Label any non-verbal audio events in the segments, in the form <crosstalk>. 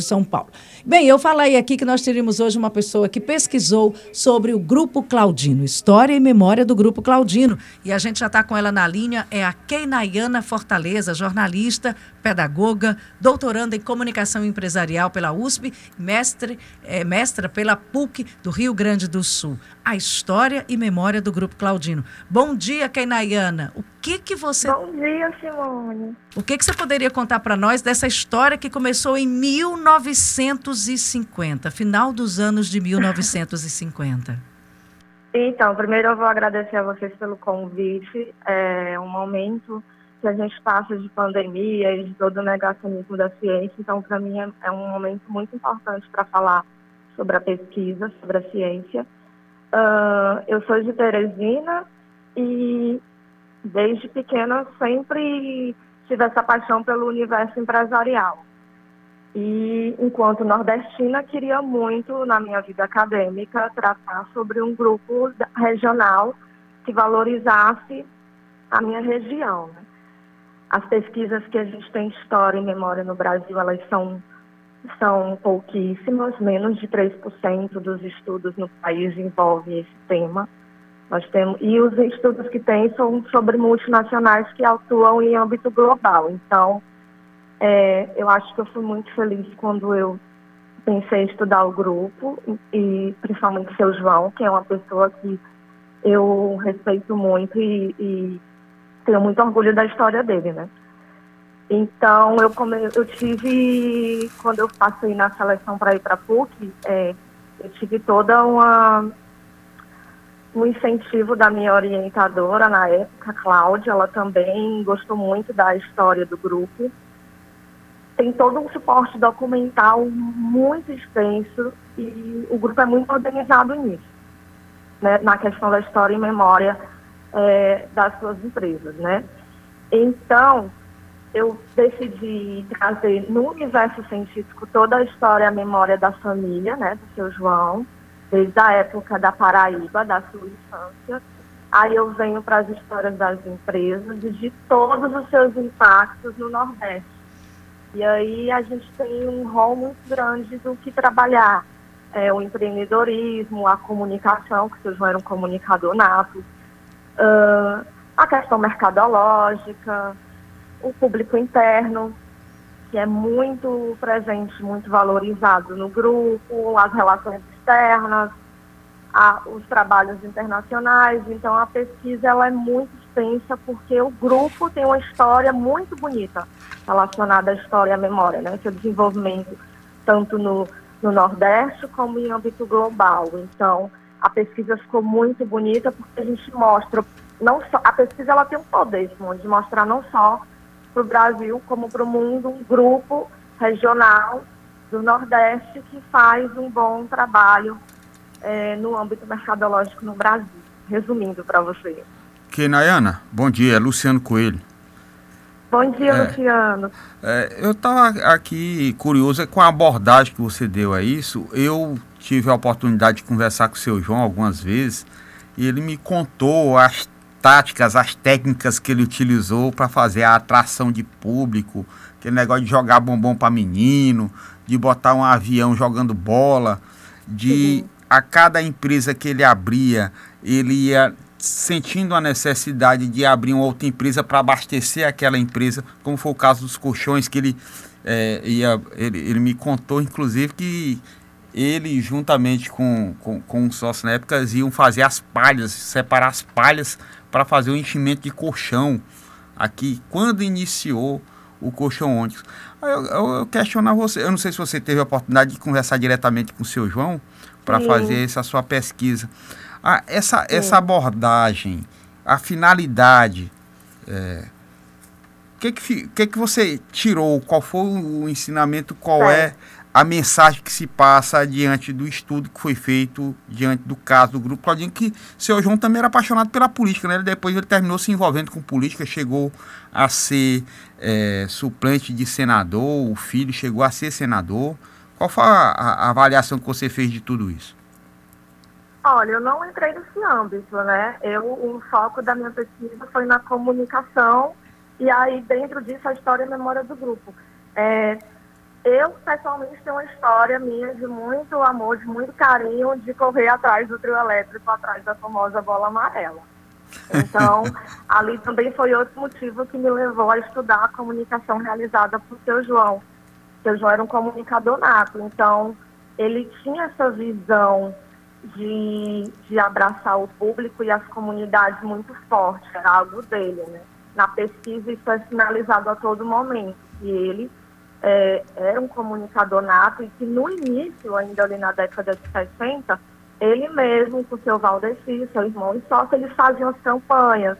de São Paulo. Bem, eu falei aqui que nós teríamos hoje uma pessoa que pesquisou sobre o Grupo Claudino, história e memória do Grupo Claudino. E a gente já está com ela na linha, é a Keinayana Fortaleza, jornalista, pedagoga, doutoranda em comunicação empresarial pela USP, mestre, é, mestra pela PUC do Rio Grande do Sul. A história e memória do Grupo Claudino. Bom dia, Keinayana. O que que você... Bom dia, Simone. O que que você poderia contar para nós dessa história que começou em 1950, final dos anos de 1950? Então, primeiro eu vou agradecer a vocês pelo convite. É um momento que a gente passa de pandemia e de todo o negacionismo da ciência. Então, para mim, é, é, um momento muito importante para falar sobre a pesquisa, sobre a ciência. Uh, eu sou de Teresina e, desde pequena, sempre tive essa paixão pelo universo empresarial. E, enquanto nordestina, queria muito, na minha vida acadêmica, tratar sobre um grupo regional que valorizasse a minha região. Né? As pesquisas que a gente tem história e memória no Brasil, elas são, são pouquíssimas, menos de 3% dos estudos no país envolvem esse tema. Nós temos, e os estudos que tem são sobre multinacionais que atuam em âmbito global. Então, é, eu acho que eu fui muito feliz quando eu pensei em estudar o grupo, e principalmente o seu João, que é uma pessoa que eu respeito muito e, e tenho muito orgulho da história dele, né? Então, eu, come, eu tive, quando eu passei na seleção para ir para a PUC, é, eu tive toda uma um incentivo da minha orientadora na época, Cláudia, ela também gostou muito da história do grupo. Tem todo um suporte documental muito extenso e o grupo é muito organizado nisso, né, na questão da história e memória é, das suas empresas, né? Então, eu decidi trazer no universo científico toda a história e a memória da família, né, do seu João, desde a época da Paraíba, da sua infância. Aí eu venho para as histórias das empresas e de todos os seus impactos no Nordeste. E aí a gente tem um rol muito grande do que trabalhar. É, o empreendedorismo, a comunicação, que o seu João era um comunicador nato, uh, a questão mercadológica, o público interno, que é muito presente, muito valorizado no grupo, as relações externas, a, os trabalhos internacionais. Então, a pesquisa ela é muito extensa porque o grupo tem uma história muito bonita relacionada à história e à memória, né? Seu desenvolvimento tanto no, no Nordeste como em âmbito global. Então, a pesquisa ficou muito bonita porque a gente mostra não só a pesquisa ela tem um poder de mostrar não só para o Brasil como para o mundo um grupo regional do Nordeste que faz um bom trabalho é, no âmbito mercadológico no Brasil. Resumindo para você. Que Nayana, bom dia, é Luciano Coelho. Bom dia, é, Luciano. É, eu estava aqui curioso com a abordagem que você deu a isso. Eu tive a oportunidade de conversar com o seu João algumas vezes e ele me contou as táticas, as técnicas que ele utilizou para fazer a atração de público, aquele negócio de jogar bombom para menino, de botar um avião jogando bola, de uhum. a cada empresa que ele abria, ele ia sentindo a necessidade de abrir uma outra empresa para abastecer aquela empresa, como foi o caso dos colchões que ele é, ia, ele, ele me contou inclusive que ele, juntamente com, com, com um sócio na época, iam fazer as palhas, separar as palhas para fazer o enchimento de colchão aqui, quando iniciou o colchão ônibus. Eu, eu, eu questionar você, eu não sei se você teve a oportunidade de conversar diretamente com o seu João para fazer essa sua pesquisa. Ah, essa, essa abordagem, a finalidade, é, o que, que, que, que você tirou? Qual foi o ensinamento? Qual é a mensagem que se passa diante do estudo que foi feito diante do caso do Grupo Claudinho, que seu João também era apaixonado pela política, né? Depois ele terminou se envolvendo com política, chegou a ser é, suplente de senador, o filho chegou a ser senador. Qual foi a, a, avaliação que você fez de tudo isso? Olha, eu não entrei nesse âmbito, né? Eu, o foco da minha pesquisa foi na comunicação e aí dentro disso a história e a memória do grupo. É, eu, pessoalmente, tenho uma história minha de muito amor, de muito carinho, de correr atrás do trio elétrico, atrás da famosa bola amarela. Então, <laughs> ali também foi outro motivo que me levou a estudar a comunicação realizada por seu João. Seu João era um comunicador nato, então ele tinha essa visão de, de abraçar o público e as comunidades muito forte, era algo dele, né? Na pesquisa isso é sinalizado a todo momento, que ele é, era um comunicador nato e que no início, ainda ali na década de 60, ele mesmo, com seu Valdeci, seu irmão e sócio, eles faziam as campanhas,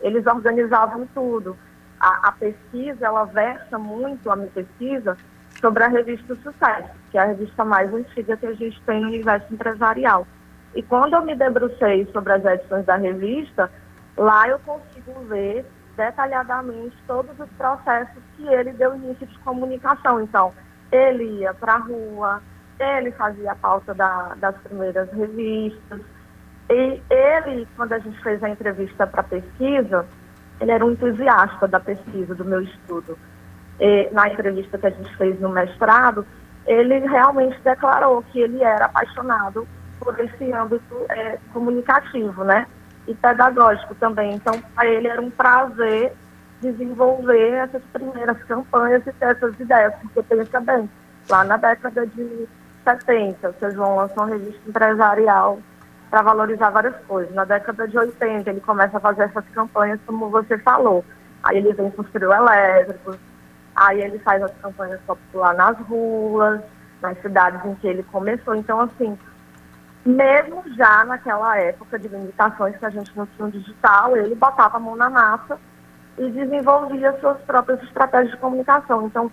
eles organizavam tudo. A, a, pesquisa, ela versa muito, a minha pesquisa, sobre a revista Sucesso, que é a revista mais antiga que a gente tem no universo empresarial. E quando eu me debrucei sobre as edições da revista, lá eu consigo ver detalhadamente todos os processos que ele deu início de comunicação. Então, ele ia para a rua, ele fazia a pauta da, das primeiras revistas, e ele, quando a gente fez a entrevista para a pesquisa, ele era um entusiasta da pesquisa, do meu estudo. E, na entrevista que a gente fez no mestrado, ele realmente declarou que ele era apaixonado por esse âmbito é, comunicativo, né? E pedagógico também. Então, para ele era um prazer desenvolver essas primeiras campanhas e ter essas ideias, porque pensa bem, lá na década de 70, o seu João lançou uma revista empresarial para valorizar várias coisas. Na década de 80, ele começa a fazer essas campanhas, como você falou. Aí ele vem com os trio elétricos, aí ele faz as campanhas popular nas ruas, nas cidades em que ele começou. Então, assim, mesmo já naquela época de limitações que a gente não tinha digital, ele botava a mão na massa e desenvolvia suas próprias estratégias de comunicação. Então,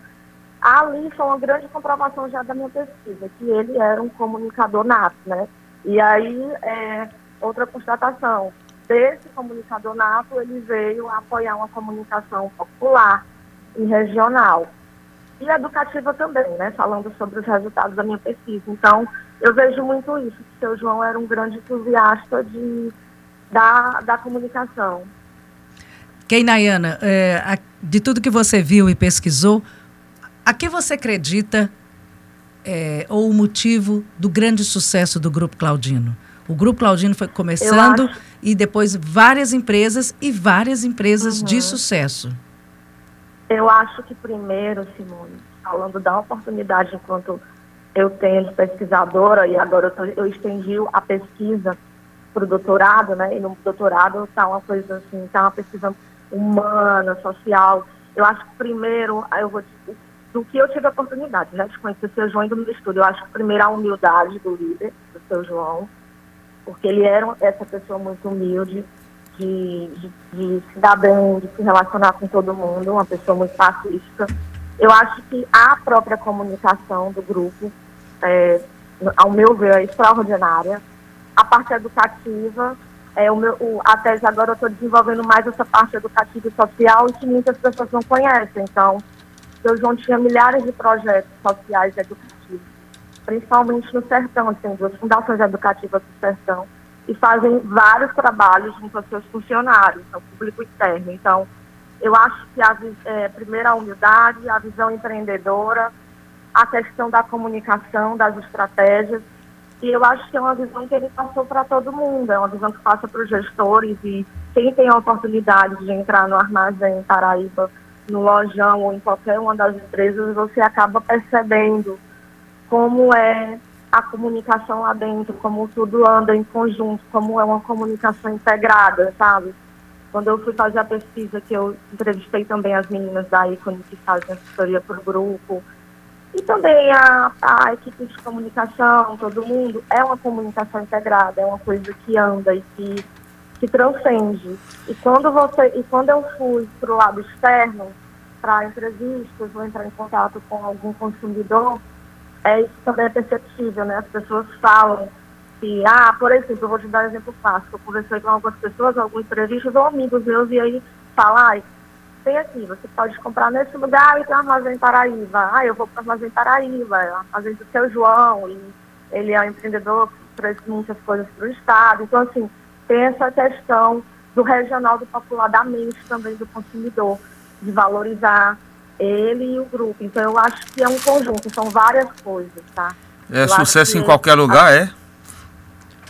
ali foi uma grande comprovação já da minha pesquisa, que ele era um comunicador nato, né? E aí, é, outra constatação, desse comunicador nato, ele veio apoiar uma comunicação popular e regional. E educativa também, né? Falando sobre os resultados da minha pesquisa. Então, eu vejo muito isso, que o seu João era um grande entusiasta de, da, da comunicação. Keinayana, é, de tudo que você viu e pesquisou, a que você acredita é, ou o motivo do grande sucesso do Grupo Claudino? O Grupo Claudino foi começando e depois várias empresas e várias empresas uhum. de sucesso. Eu acho que primeiro, Simone, falando da oportunidade enquanto eu tenho de pesquisadora e agora eu, tô, eu estendi a pesquisa para o doutorado, né? E no doutorado está uma coisa assim, está uma pesquisa humana, social. Eu acho que primeiro, eu vou do que eu tive a oportunidade, né, de conhecer o seu João indo no estudo. Eu acho que primeiro a humildade do líder, do seu João, porque ele era essa pessoa muito humilde, de, de, de se dar bem, de se relacionar com todo mundo, uma pessoa muito pacífica. Eu acho que a própria comunicação do grupo é, ao meu ver, é extraordinária. A parte educativa, é, o meu, o, a tese agora eu estou desenvolvendo mais essa parte educativa e social que muitas pessoas não conhecem. Então, o João tinha milhares de projetos sociais e educativos, principalmente no Sertão, tem duas fundações educativas do Sertão, e fazem vários trabalhos junto aos seus funcionários, ao público externo. Então, eu acho que a, é, humildade, a visão empreendedora, a questão da comunicação, das estratégias. E eu acho que é uma visão que ele passou para todo mundo, é uma visão que passa para os gestores e quem tem a oportunidade de entrar no armazém Paraíba, no lojão ou em qualquer uma das empresas, você acaba percebendo como é a comunicação lá dentro, como tudo anda em conjunto, como é uma comunicação integrada, sabe? Quando eu fui fazer a pesquisa, que eu entrevistei também as meninas da Icone que fazem assessoria o grupo, e também a, a equipe de comunicação, todo mundo, é uma comunicação integrada, é uma coisa que anda e que, que transcende. E quando, você, e quando eu fui para o lado externo, para entrevistas, ou entrar em contato com algum consumidor, é, isso também é perceptível, né? As pessoas falam que, ah, por exemplo, eu vou te dar um exemplo fácil, eu conversei com algumas pessoas, algumas entrevistas, ou amigos meus, e aí falam, ah, tem aqui, você pode comprar nesse lugar e tem um armazém Paraíba. Ah, eu vou para o armazém Paraíba, é o armazém do seu João, e ele é um empreendedor que traz muitas coisas para o Estado. Então, assim, tem essa questão do regional, do popular, da mente também do consumidor, de valorizar ele e o grupo. Então eu acho que é um conjunto, são várias coisas, tá? É eu sucesso em qualquer lugar, é?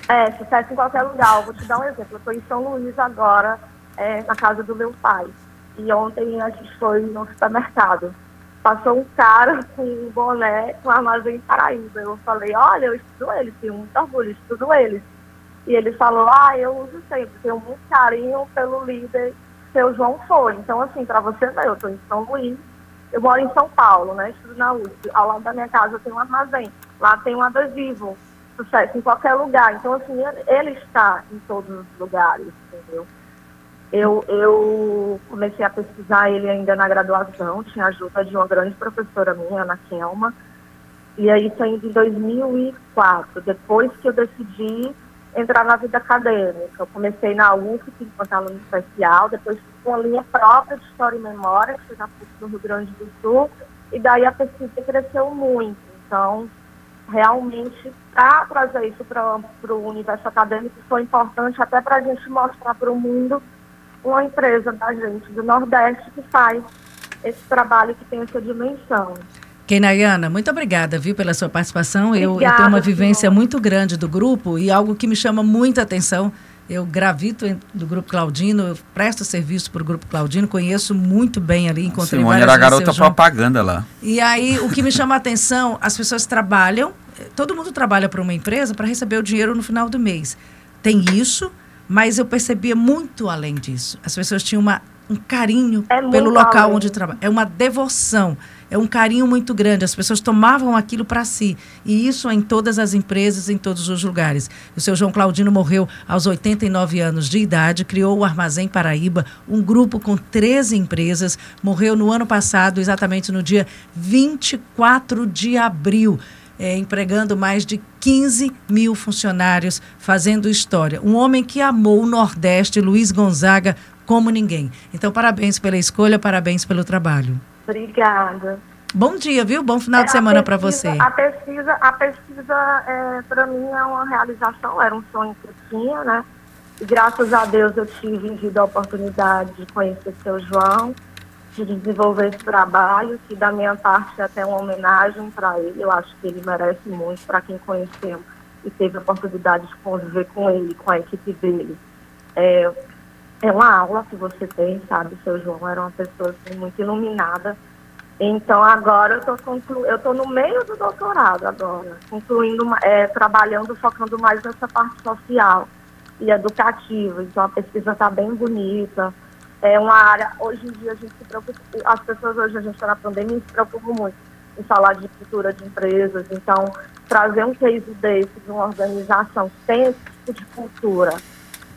É, sucesso em qualquer lugar. Eu vou te dar um exemplo. Eu estou em São Luís agora, é, na casa do meu pai. E ontem a gente foi no supermercado. Passou um cara com um boné com armazém Paraíba. Eu falei, olha, eu estudo eles, tenho muito orgulho, estudo eles. E ele falou, ah, eu uso sempre, tenho muito carinho pelo líder, seu João Folha. Então, assim, para você ver, eu estou em São Luís, eu moro em São Paulo, né? Estudo na USP. Ao lado da minha casa tem um armazém. Lá tem um adesivo. Sucesso em qualquer lugar. Então, assim, ele, ele está em todos os lugares, entendeu? Eu, eu comecei a pesquisar ele ainda na graduação, tinha ajuda de uma grande professora minha, Ana Kelma. E aí saindo em 2004, depois que eu decidi entrar na vida acadêmica. Eu comecei na UF, enquanto aluno especial, depois com a linha própria de História e Memória, que foi na PUC do Rio Grande do Sul, e daí a pesquisa cresceu muito. Então, realmente, para trazer isso para o universo acadêmico, foi importante até para a gente mostrar para o mundo uma empresa da gente do Nordeste que faz esse trabalho que tem essa dimensão. Kenayana, muito obrigada, viu, pela sua participação. eu, eu, tenho uma vivência senhor. muito grande do grupo e algo que me chama muita atenção. Eu gravito do Grupo Claudino, eu presto serviço para o Grupo Claudino, conheço muito bem ali, encontrei Simone era garota propaganda lá. E aí, o que me chama a atenção, as pessoas trabalham, todo mundo trabalha para uma empresa para receber o dinheiro no final do mês. Tem isso, mas eu percebia muito além disso. As pessoas tinham uma, um carinho é pelo local além. onde trabalham. É uma devoção é um carinho muito grande. As pessoas tomavam aquilo para si. E isso em todas as empresas, em todos os lugares. O seu João Claudino morreu aos 89 anos de idade, criou o Armazém Paraíba, um grupo com 13 empresas. Morreu no ano passado, exatamente no dia 24 de abril. É, empregando mais de 15 mil funcionários, fazendo história. Um homem que amou o Nordeste, Luiz Gonzaga, como ninguém. Então, parabéns pela escolha, parabéns pelo trabalho. Obrigada. Bom dia, viu? Bom final é, de semana para você. A pesquisa, a pesquisa é, para mim é uma realização, era um sonho que eu tinha, né? E graças a Deus eu tive a oportunidade de conhecer seu João, de desenvolver esse trabalho, que da minha parte é até uma homenagem para ele. Eu acho que ele merece muito para quem conheceu e teve a oportunidade de conviver com ele, com a equipe dele. É, é uma aula que você tem, sabe? Seu João era uma pessoa assim, muito iluminada. Então agora eu estou conclu... eu tô no meio do doutorado agora, concluindo, é, trabalhando, focando mais nessa parte social e educativa. Então a pesquisa está bem bonita. É uma área, hoje em dia a gente se preocupa, as pessoas hoje a gente está na pandemia se preocupam muito em falar de cultura de empresas. Então, trazer um case desse de uma organização que tem esse tipo de cultura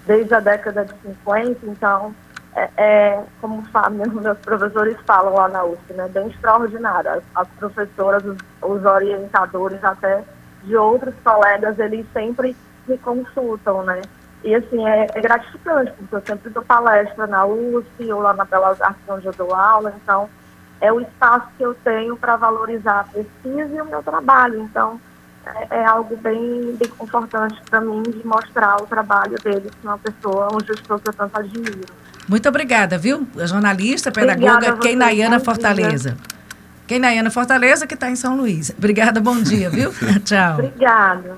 desde a década de 50, então, é, é como <laughs> meus professores falam lá na USP, né, bem extraordinário. As, as professoras, os, os, orientadores, até de outros colegas, eles sempre me consultam, né? E, assim, é, é gratificante, porque eu sempre dou palestra na USP ou lá na Belas Artes, onde eu dou aula, então, é o espaço que eu tenho para valorizar a pesquisa e o meu trabalho. Então, é, é, algo bem, bem confortante para mim de mostrar o trabalho dele, que é uma pessoa, um gestor que eu tanto admiro. Muito obrigada, viu? A jornalista, pedagoga Keinayana Fortaleza. Keinayana Fortaleza, que está em São Luís. Obrigada, bom dia, viu? <laughs> Tchau. Obrigada.